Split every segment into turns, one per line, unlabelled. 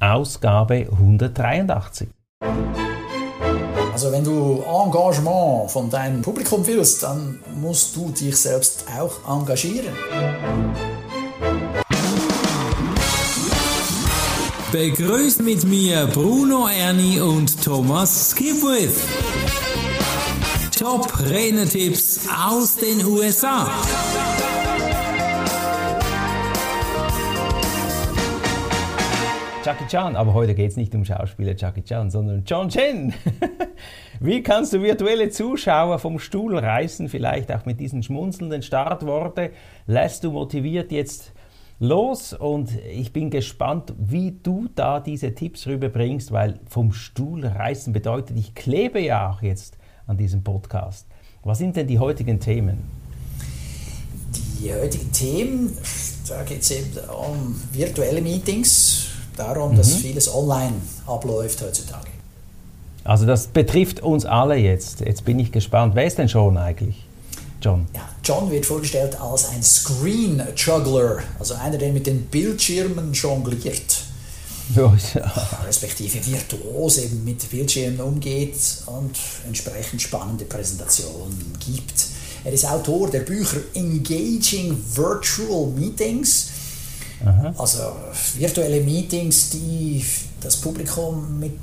Ausgabe 183.
Also wenn du Engagement von deinem Publikum willst, dann musst du dich selbst auch engagieren.
Begrüßt mit mir Bruno Erni und Thomas Skipwith. Top Rennertipps aus den USA.
Jackie Chan, aber heute geht es nicht um Schauspieler Jackie Chan, sondern John Chen. Wie kannst du virtuelle Zuschauer vom Stuhl reißen, vielleicht auch mit diesen schmunzelnden Startworte? Lässt du motiviert jetzt los und ich bin gespannt, wie du da diese Tipps rüberbringst, weil vom Stuhl reißen bedeutet, ich klebe ja auch jetzt an diesem Podcast. Was sind denn die heutigen Themen?
Die heutigen Themen, da geht es eben um virtuelle Meetings, darum, dass mhm. vieles online abläuft heutzutage.
Also das betrifft uns alle jetzt. Jetzt bin ich gespannt. Wer ist denn John eigentlich? John.
Ja, John wird vorgestellt als ein Screen Juggler, also einer, der mit den Bildschirmen jongliert. Ja, respektive virtuos eben mit Bildschirmen umgeht und entsprechend spannende Präsentationen gibt. Er ist Autor der Bücher Engaging Virtual Meetings Aha. Also virtuelle Meetings, die das Publikum mit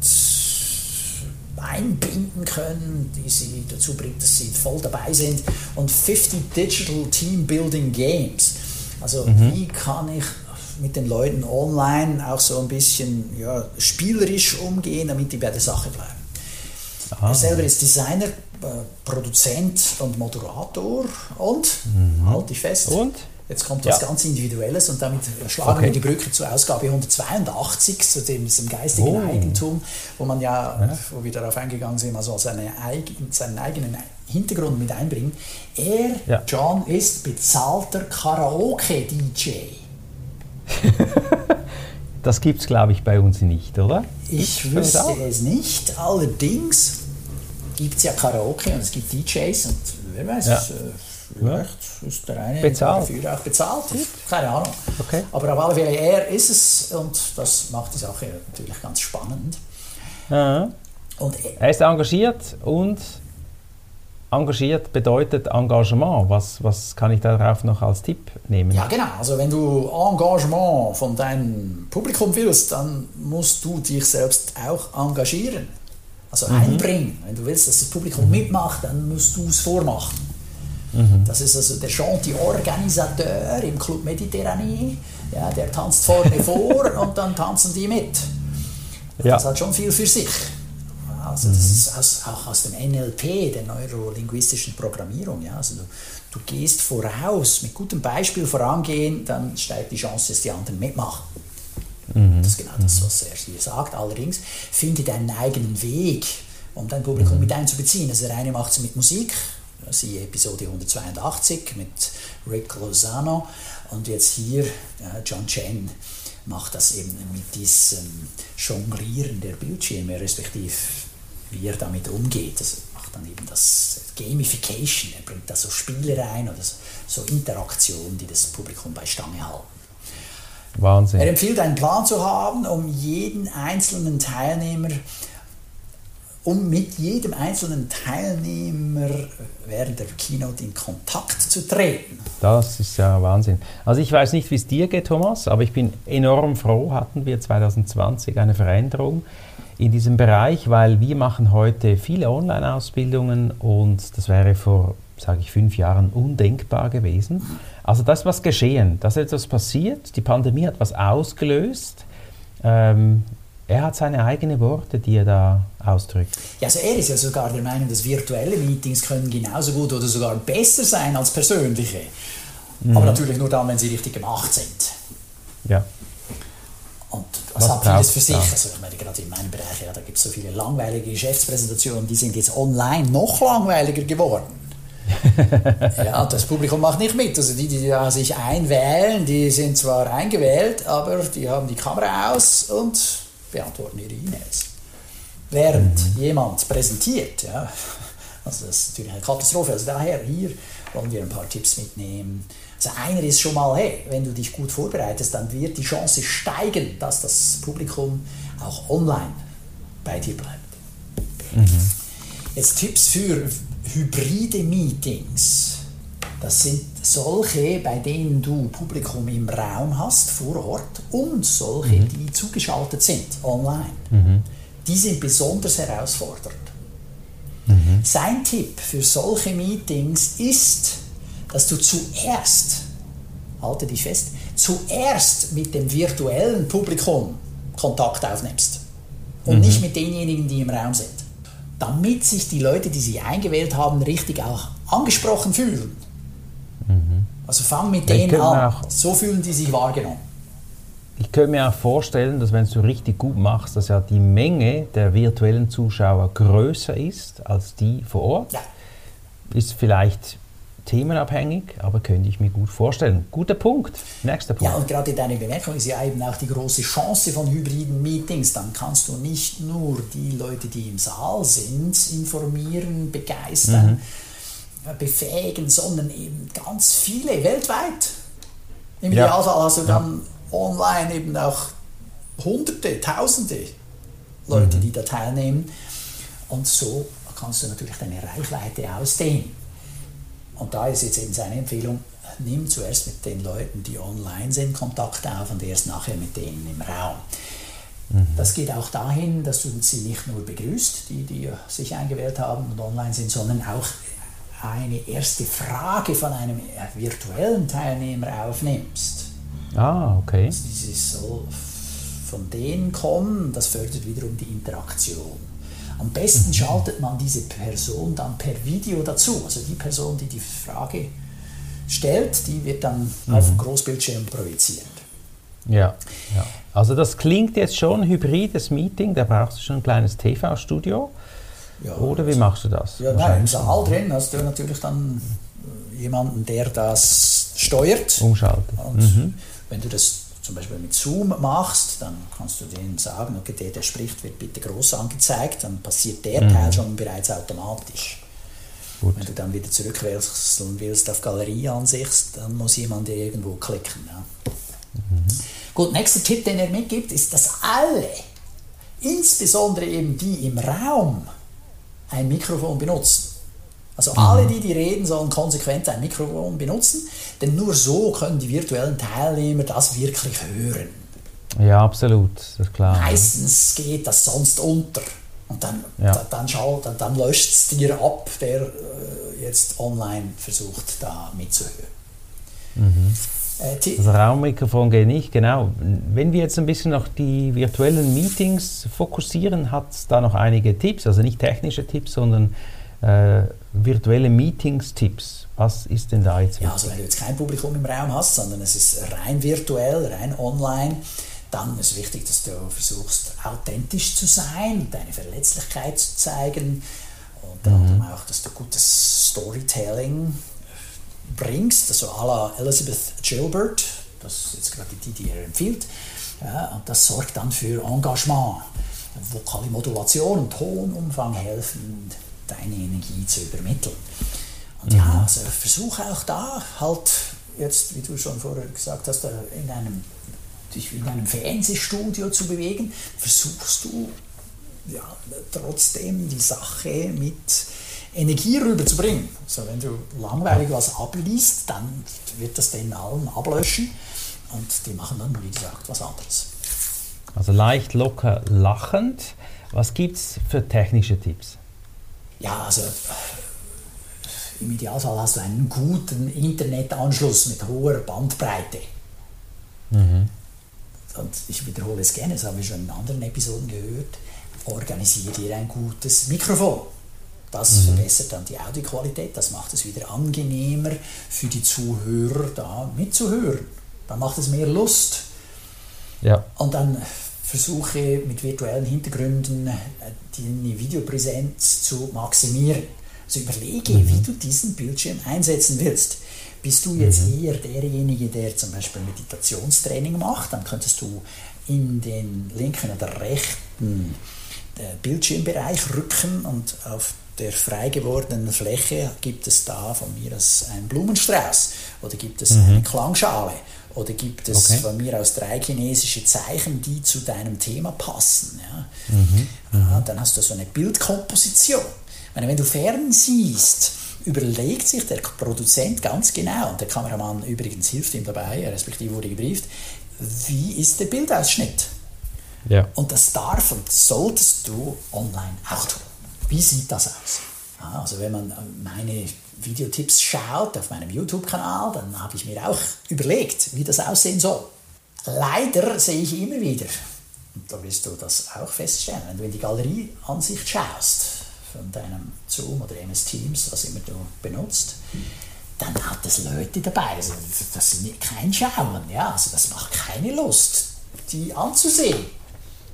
einbinden können, die sie dazu bringt, dass sie voll dabei sind. Und 50 Digital Team Building Games. Also mhm. wie kann ich mit den Leuten online auch so ein bisschen ja, spielerisch umgehen, damit die bei der Sache bleiben. Aha. Er selber ist Designer, äh, Produzent und Moderator und, mhm. halte ich fest,
und?
Jetzt kommt was ja. ganz Individuelles und damit schlagen okay. wir die Brücke zur Ausgabe 182, zu dem, diesem geistigen oh. Eigentum, wo man ja, ja, wo wir darauf eingegangen sind, also seine, seinen eigenen Hintergrund mit einbringen. Er, ja. John, ist bezahlter Karaoke-DJ.
das gibt es, glaube ich, bei uns nicht, oder?
Ich wüsste es nicht. Allerdings gibt es ja Karaoke und es gibt DJs und wer weiß, ja. Vielleicht ist der eine
bezahlt.
dafür auch bezahlt. Keine Ahnung. Okay. Aber auf alle Fälle, er ist es und das macht die Sache natürlich ganz spannend.
Ja. Und er ist engagiert und engagiert bedeutet Engagement. Was, was kann ich darauf noch als Tipp nehmen?
Ja, genau. Also wenn du Engagement von deinem Publikum willst, dann musst du dich selbst auch engagieren. Also mhm. einbringen. Wenn du willst, dass das Publikum mhm. mitmacht, dann musst du es vormachen. Mhm. Das ist also der Chanty-Organisateur im Club Mediterranee. Ja, der tanzt vorne vor und dann tanzen die mit. Ja. Das hat schon viel für sich. Also das mhm. ist aus, auch aus dem NLP, der neurolinguistischen Programmierung. Ja. Also du, du gehst voraus, mit gutem Beispiel vorangehen, dann steigt die Chance, dass die anderen mitmachen. Mhm. Das ist genau das, was er hier sagt. Allerdings finde deinen eigenen Weg, um dein Publikum mhm. mit einzubeziehen. Also der eine macht es mit Musik, siehe Episode 182 mit Rick Lozano und jetzt hier John Chen macht das eben mit diesem Jonglieren der Bildschirme, respektive wie er damit umgeht. Also macht dann eben das Gamification, er bringt da so Spiele rein oder so Interaktionen, die das Publikum bei Stange halten.
Wahnsinn.
Er empfiehlt einen Plan zu haben, um jeden einzelnen Teilnehmer um mit jedem einzelnen Teilnehmer während der Keynote in Kontakt zu treten.
Das ist ja Wahnsinn. Also ich weiß nicht, wie es dir geht, Thomas, aber ich bin enorm froh, hatten wir 2020 eine Veränderung in diesem Bereich, weil wir machen heute viele Online-Ausbildungen und das wäre vor, sage ich, fünf Jahren undenkbar gewesen. Also das ist was geschehen, da ist etwas passiert, die Pandemie hat was ausgelöst. Ähm, er hat seine eigenen Worte, die er da ausdrückt.
Ja, also er ist ja sogar der Meinung, dass virtuelle Meetings können genauso gut oder sogar besser sein als persönliche. Mhm. Aber natürlich nur dann, wenn sie richtig gemacht sind.
Ja.
Und das hat vieles für sich. Also ich meine, gerade in meinem Bereich, ja, da gibt es so viele langweilige Geschäftspräsentationen, die sind jetzt online noch langweiliger geworden. ja, das Publikum macht nicht mit. Also die, die da sich einwählen, die sind zwar eingewählt, aber die haben die Kamera aus und beantworten ihre E-Mails. Während mhm. jemand präsentiert, ja, also das ist natürlich eine Katastrophe. Also daher hier wollen wir ein paar Tipps mitnehmen. Also einer ist schon mal, hey, wenn du dich gut vorbereitest, dann wird die Chance steigen, dass das Publikum auch online bei dir bleibt. Mhm. Jetzt Tipps für hybride Meetings. Das sind solche, bei denen du Publikum im Raum hast, vor Ort, und solche, mhm. die zugeschaltet sind, online. Mhm. Die sind besonders herausfordernd. Mhm. Sein Tipp für solche Meetings ist, dass du zuerst, halte dich fest, zuerst mit dem virtuellen Publikum Kontakt aufnimmst und mhm. nicht mit denjenigen, die im Raum sind. Damit sich die Leute, die sich eingewählt haben, richtig auch angesprochen fühlen. Also fang mit denen an. So fühlen die sich wahrgenommen.
Ich könnte mir auch vorstellen, dass wenn du richtig gut machst, dass ja die Menge der virtuellen Zuschauer größer ist als die vor Ort. Ja. Ist vielleicht themenabhängig, aber könnte ich mir gut vorstellen. Guter Punkt. Nächster Punkt.
Ja, und gerade deine Bemerkung ist ja eben auch die große Chance von hybriden Meetings. Dann kannst du nicht nur die Leute, die im Saal sind, informieren, begeistern, mhm. Befähigen, sondern eben ganz viele weltweit. Im ja. Idealfall hast du dann ja. online eben auch Hunderte, Tausende Leute, mhm. die da teilnehmen. Und so kannst du natürlich deine Reichweite ausdehnen. Und da ist jetzt eben seine Empfehlung, nimm zuerst mit den Leuten, die online sind, Kontakt auf und erst nachher mit denen im Raum. Mhm. Das geht auch dahin, dass du sie nicht nur begrüßt, die, die sich eingewählt haben und online sind, sondern auch eine erste Frage von einem virtuellen Teilnehmer aufnimmst.
Ah, okay.
Also dieses soll von denen kommen, das fördert wiederum die Interaktion. Am besten schaltet man diese Person dann per Video dazu. Also die Person, die die Frage stellt, die wird dann mhm. auf dem Großbildschirm projiziert.
Ja, ja, also das klingt jetzt schon hybrides Meeting, da brauchst du schon ein kleines TV-Studio. Ja, Oder wie also, machst du das?
Ja, nein, im Saal drin hast du natürlich dann jemanden, der das steuert.
Umschaltet.
Und mhm. wenn du das zum Beispiel mit Zoom machst, dann kannst du denen sagen, okay, der, der spricht, wird bitte groß angezeigt, dann passiert der mhm. Teil schon bereits automatisch. Gut. Wenn du dann wieder zurückwechseln willst auf Galerieansicht, dann muss jemand irgendwo klicken. Ja. Mhm. Gut, nächster Tipp, den er mitgibt, ist, dass alle, insbesondere eben die im Raum, ein Mikrofon benutzen. Also mhm. alle, die die reden, sollen konsequent ein Mikrofon benutzen, denn nur so können die virtuellen Teilnehmer das wirklich hören.
Ja, absolut, das ist klar.
Meistens geht das sonst unter. Und dann, ja. da, dann, dann, dann löscht es dir ab, der äh, jetzt online versucht, da mitzuhören.
Mhm. Äh, das Raummikrofon geht nicht, genau. Wenn wir jetzt ein bisschen noch die virtuellen Meetings fokussieren, hat es da noch einige Tipps, also nicht technische Tipps, sondern äh, virtuelle Meetings-Tipps. Was ist denn da jetzt?
Ja, also wenn du jetzt kein Publikum im Raum hast, sondern es ist rein virtuell, rein online, dann ist wichtig, dass du versuchst, authentisch zu sein, deine Verletzlichkeit zu zeigen und mhm. auch, dass du gutes Storytelling bringst, also à la Elizabeth Gilbert, das ist jetzt gerade die, die er empfiehlt, ja, und das sorgt dann für Engagement. Vokale Modulation und Tonumfang helfen, deine Energie zu übermitteln. Und mhm. ja, also versuche auch da halt jetzt, wie du schon vorher gesagt hast, in einem, dich in einem Fernsehstudio zu bewegen, versuchst du ja, trotzdem die Sache mit Energie rüberzubringen. Also wenn du langweilig was abliest, dann wird das den allen ablöschen und die machen dann, wie gesagt, was anderes.
Also leicht, locker, lachend. Was gibt es für technische Tipps?
Ja, also im Idealfall hast du einen guten Internetanschluss mit hoher Bandbreite. Mhm. Und ich wiederhole es gerne, das haben wir schon in anderen Episoden gehört, organisiere dir ein gutes Mikrofon. Das mhm. verbessert dann die Audioqualität, das macht es wieder angenehmer für die Zuhörer da mitzuhören. Dann macht es mehr Lust. Ja. Und dann versuche mit virtuellen Hintergründen äh, die Videopräsenz zu maximieren. Also überlege, mhm. wie du diesen Bildschirm einsetzen willst. Bist du jetzt mhm. eher derjenige, der zum Beispiel Meditationstraining macht, dann könntest du in den linken oder rechten äh, Bildschirmbereich rücken und auf der frei gewordenen Fläche gibt es da von mir aus einen Blumenstrauß oder gibt es mhm. eine Klangschale oder gibt es okay. von mir aus drei chinesische Zeichen, die zu deinem Thema passen. Ja? Mhm. Ja, dann hast du so eine Bildkomposition. Meine, wenn du fern siehst, überlegt sich der Produzent ganz genau, und der Kameramann übrigens hilft ihm dabei, respektive wurde gebrieft, wie ist der Bildausschnitt? Ja. Und das darf und solltest du online auch tun. Wie sieht das aus? Also wenn man meine Videotipps schaut auf meinem YouTube-Kanal, dann habe ich mir auch überlegt, wie das aussehen soll. Leider sehe ich immer wieder, und da wirst du das auch feststellen, wenn du in die Galerieansicht schaust, von deinem Zoom oder MS Teams, was immer du benutzt, dann hat es Leute dabei. Also das ist kein Schauen, ja, also das macht keine Lust, die anzusehen.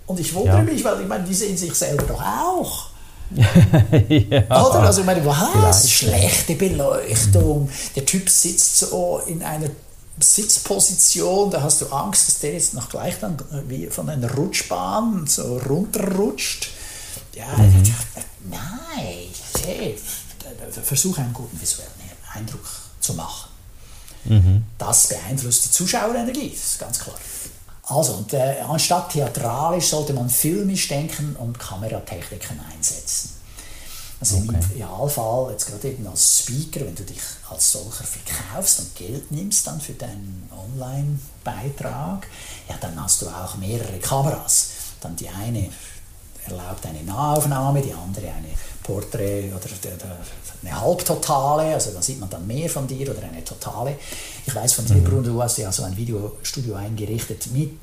Und ich wundere ja. mich, weil ich meine, die sehen sich selber doch auch. ja. Oder? Also ich meine, was? Schlechte Beleuchtung. Der Typ sitzt so in einer Sitzposition, da hast du Angst, dass der jetzt noch gleich dann wie von einer Rutschbahn so runterrutscht. Ja, mhm. nein, hey, versuche einen guten visuellen Eindruck zu machen. Mhm. Das beeinflusst die Zuschauerenergie, das ist ganz klar. Also, und, äh, anstatt theatralisch sollte man filmisch denken und Kameratechniken einsetzen. Also okay. im Idealfall, jetzt gerade eben als Speaker, wenn du dich als solcher verkaufst und Geld nimmst dann für deinen Online-Beitrag, ja, dann hast du auch mehrere Kameras. Dann die eine erlaubt eine Nahaufnahme, die andere eine Porträt oder eine Halbtotale, also da sieht man dann mehr von dir oder eine Totale. Ich weiß von dir, mhm. Bruno, du hast ja so ein Videostudio eingerichtet mit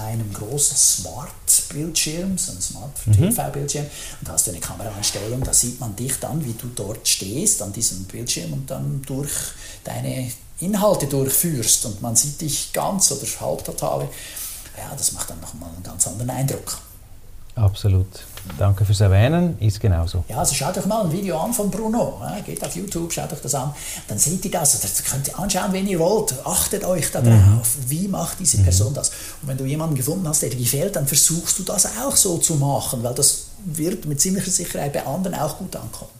einem großen Smart-Bildschirm, so einem Smart-TV-Bildschirm mhm. und da hast du eine Kameraeinstellung, da sieht man dich dann, wie du dort stehst an diesem Bildschirm und dann durch deine Inhalte durchführst und man sieht dich ganz oder halbtotale. Ja, das macht dann nochmal einen ganz anderen Eindruck.
Absolut. Danke fürs Erwähnen, ist genauso.
Ja, also schaut euch mal ein Video an von Bruno. Geht auf YouTube, schaut euch das an. Dann seht ihr das. Das könnt ihr anschauen, wenn ihr wollt. Achtet euch darauf. Mhm. Wie macht diese mhm. Person das? Und wenn du jemanden gefunden hast, der dir gefällt, dann versuchst du das auch so zu machen, weil das wird mit ziemlicher Sicherheit bei anderen auch gut ankommen.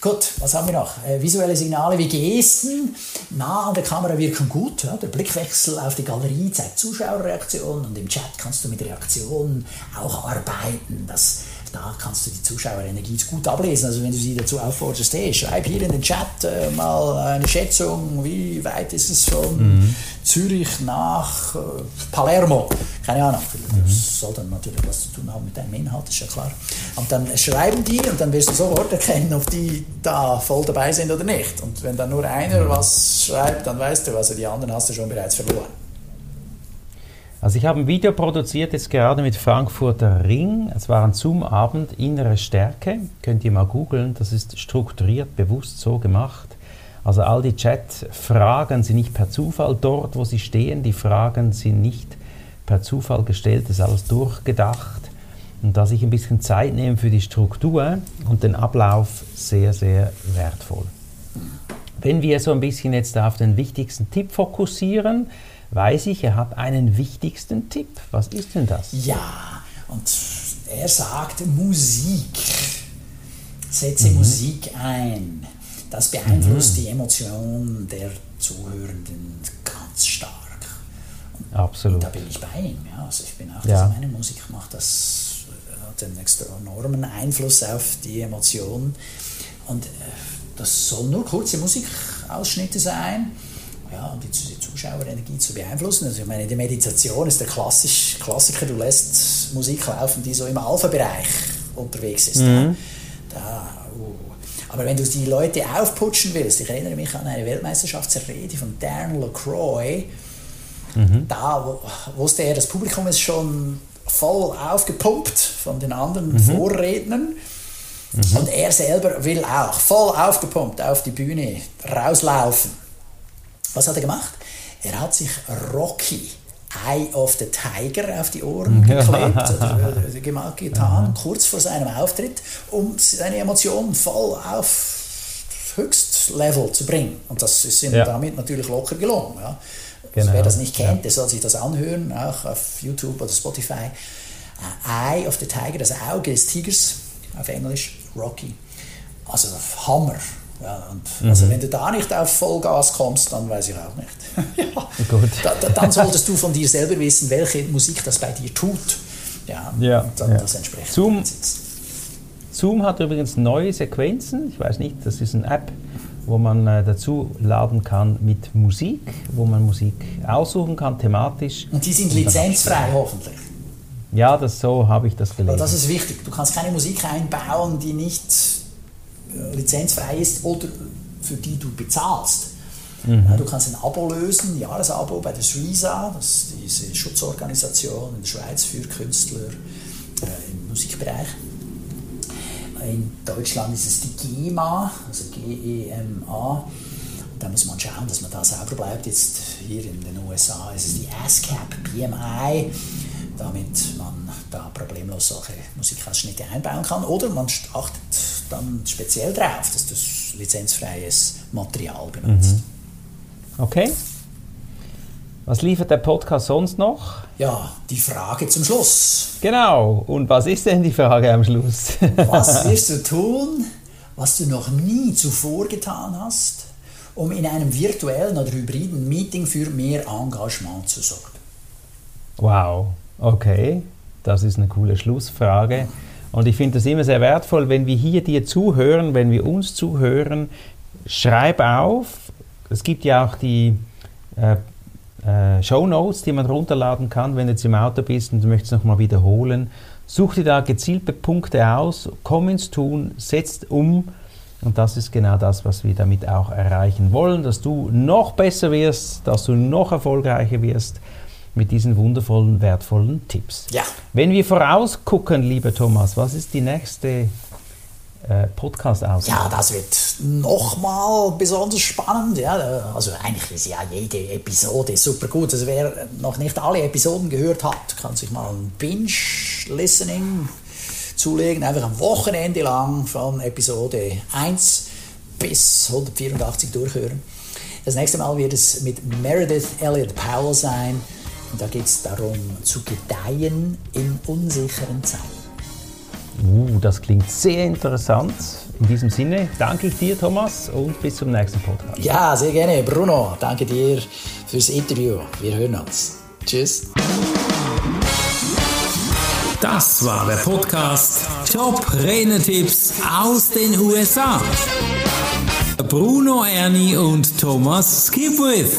Gut, was haben wir noch? Äh, visuelle Signale wie Gesten nah an der Kamera wirken gut. Ja? Der Blickwechsel auf die Galerie zeigt Zuschauerreaktionen und im Chat kannst du mit Reaktionen auch arbeiten. Das da kannst du die Zuschauerenergie gut ablesen. Also wenn du sie dazu aufforderst, hey, schreib hier in den Chat äh, mal eine Schätzung, wie weit ist es von mhm. Zürich nach äh, Palermo? Keine Ahnung. Mhm. Das soll dann natürlich was zu tun haben mit deinem Inhalt, ist ja klar. Und dann schreiben die und dann wirst du sofort erkennen, ob die da voll dabei sind oder nicht. Und wenn dann nur einer was schreibt, dann weißt du, also die anderen hast du schon bereits verloren.
Also ich habe ein Video produziert jetzt gerade mit Frankfurter Ring. Es war ein Zoom-Abend, innere Stärke. Könnt ihr mal googeln. Das ist strukturiert, bewusst so gemacht. Also all die Chat-Fragen sind nicht per Zufall dort, wo sie stehen. Die Fragen sind nicht per Zufall gestellt. Das ist alles durchgedacht. Und da sich ein bisschen Zeit nehmen für die Struktur und den Ablauf, sehr, sehr wertvoll. Wenn wir so ein bisschen jetzt auf den wichtigsten Tipp fokussieren, weiß ich, er hat einen wichtigsten Tipp. Was ist denn das?
Ja, und er sagt Musik. Setze mhm. Musik ein. Das beeinflusst mhm. die Emotionen der Zuhörenden ganz stark. Und,
Absolut.
Da bin ich bei ihm. Ja. Also ich bin auch, ja. dass meine Musik macht das hat einen enormen Einfluss auf die Emotionen. Und äh, das soll nur kurze Musikausschnitte sein ja, um die Zuschauerenergie zu beeinflussen. Also ich meine, die Meditation ist der Klassisch, Klassiker, du lässt Musik laufen, die so im Alpha-Bereich unterwegs ist. Mhm. Da, uh. Aber wenn du die Leute aufputschen willst, ich erinnere mich an eine Weltmeisterschaftsrede von Darren LaCroix, mhm. da wusste er, das Publikum ist schon voll aufgepumpt von den anderen mhm. Vorrednern. Mhm. Und er selber will auch voll aufgepumpt auf die Bühne rauslaufen. Was hat er gemacht? Er hat sich Rocky Eye of the Tiger auf die Ohren geklebt oder äh, getan, mhm. kurz vor seinem Auftritt, um seine Emotionen voll auf Höchstlevel zu bringen. Und das ist ihm ja. damit natürlich locker gelungen. Ja. Genau. Also wer das nicht kennt, der soll sich das anhören, auch auf YouTube oder Spotify. Uh, Eye of the Tiger, das Auge des Tigers auf Englisch, Rocky. Also Hammer. Ja, und mhm. Also wenn du da nicht auf Vollgas kommst, dann weiß ich auch nicht. ja. Gut. Da, da, dann solltest du von dir selber wissen, welche Musik das bei dir tut. Ja,
ja, dann ja. das entsprechend Zoom, Zoom hat übrigens neue Sequenzen. Ich weiß nicht, das ist eine App, wo man äh, dazu laden kann mit Musik, wo man Musik aussuchen kann, thematisch.
Und die sind lizenzfrei hoffentlich.
Ja, das, so habe ich das gelesen.
Aber das ist wichtig. Du kannst keine Musik einbauen, die nicht lizenzfrei ist oder für die du bezahlst. Mhm. Du kannst ein Abo lösen, ein Jahresabo bei der Suiza, das ist diese Schutzorganisation in der Schweiz für Künstler äh, im Musikbereich. In Deutschland ist es die GEMA, also G-E-M-A. Da muss man schauen, dass man da sauber bleibt. Jetzt hier in den USA ist es die ASCAP BMI, damit man da problemlos solche Musikausschnitte einbauen kann. Oder man achtet dann speziell darauf, dass das lizenzfreies Material benutzt. Mhm.
Okay. Was liefert der Podcast sonst noch?
Ja, die Frage zum Schluss.
Genau. Und was ist denn die Frage am Schluss?
was wirst du tun, was du noch nie zuvor getan hast, um in einem virtuellen oder hybriden Meeting für mehr Engagement zu sorgen?
Wow. Okay. Das ist eine coole Schlussfrage. Und ich finde das immer sehr wertvoll, wenn wir hier dir zuhören, wenn wir uns zuhören, schreib auf. Es gibt ja auch die äh, äh, Show Notes, die man runterladen kann, wenn du jetzt im Auto bist und du möchtest nochmal wiederholen. Such dir da gezielte Punkte aus, komm ins Tun, setz um. Und das ist genau das, was wir damit auch erreichen wollen, dass du noch besser wirst, dass du noch erfolgreicher wirst mit diesen wundervollen, wertvollen Tipps.
Ja.
Wenn wir vorausgucken, lieber Thomas, was ist die nächste äh, Podcast aus.
Ja, das wird nochmal besonders spannend. Ja, also eigentlich ist ja jede Episode super gut. Also wer noch nicht alle Episoden gehört hat, kann sich mal ein Binge-Listening zulegen. Einfach ein Wochenende lang von Episode 1 bis 184 durchhören. Das nächste Mal wird es mit Meredith Elliott Powell sein. Und da geht es darum, zu gedeihen in unsicheren Zeiten.
Uh, das klingt sehr interessant. In diesem Sinne danke ich dir, Thomas, und bis zum nächsten Podcast.
Ja, sehr gerne, Bruno. Danke dir fürs Interview. Wir hören uns. Tschüss.
Das war der Podcast Top Renetipps aus den USA. Bruno Ernie und Thomas Skipwith.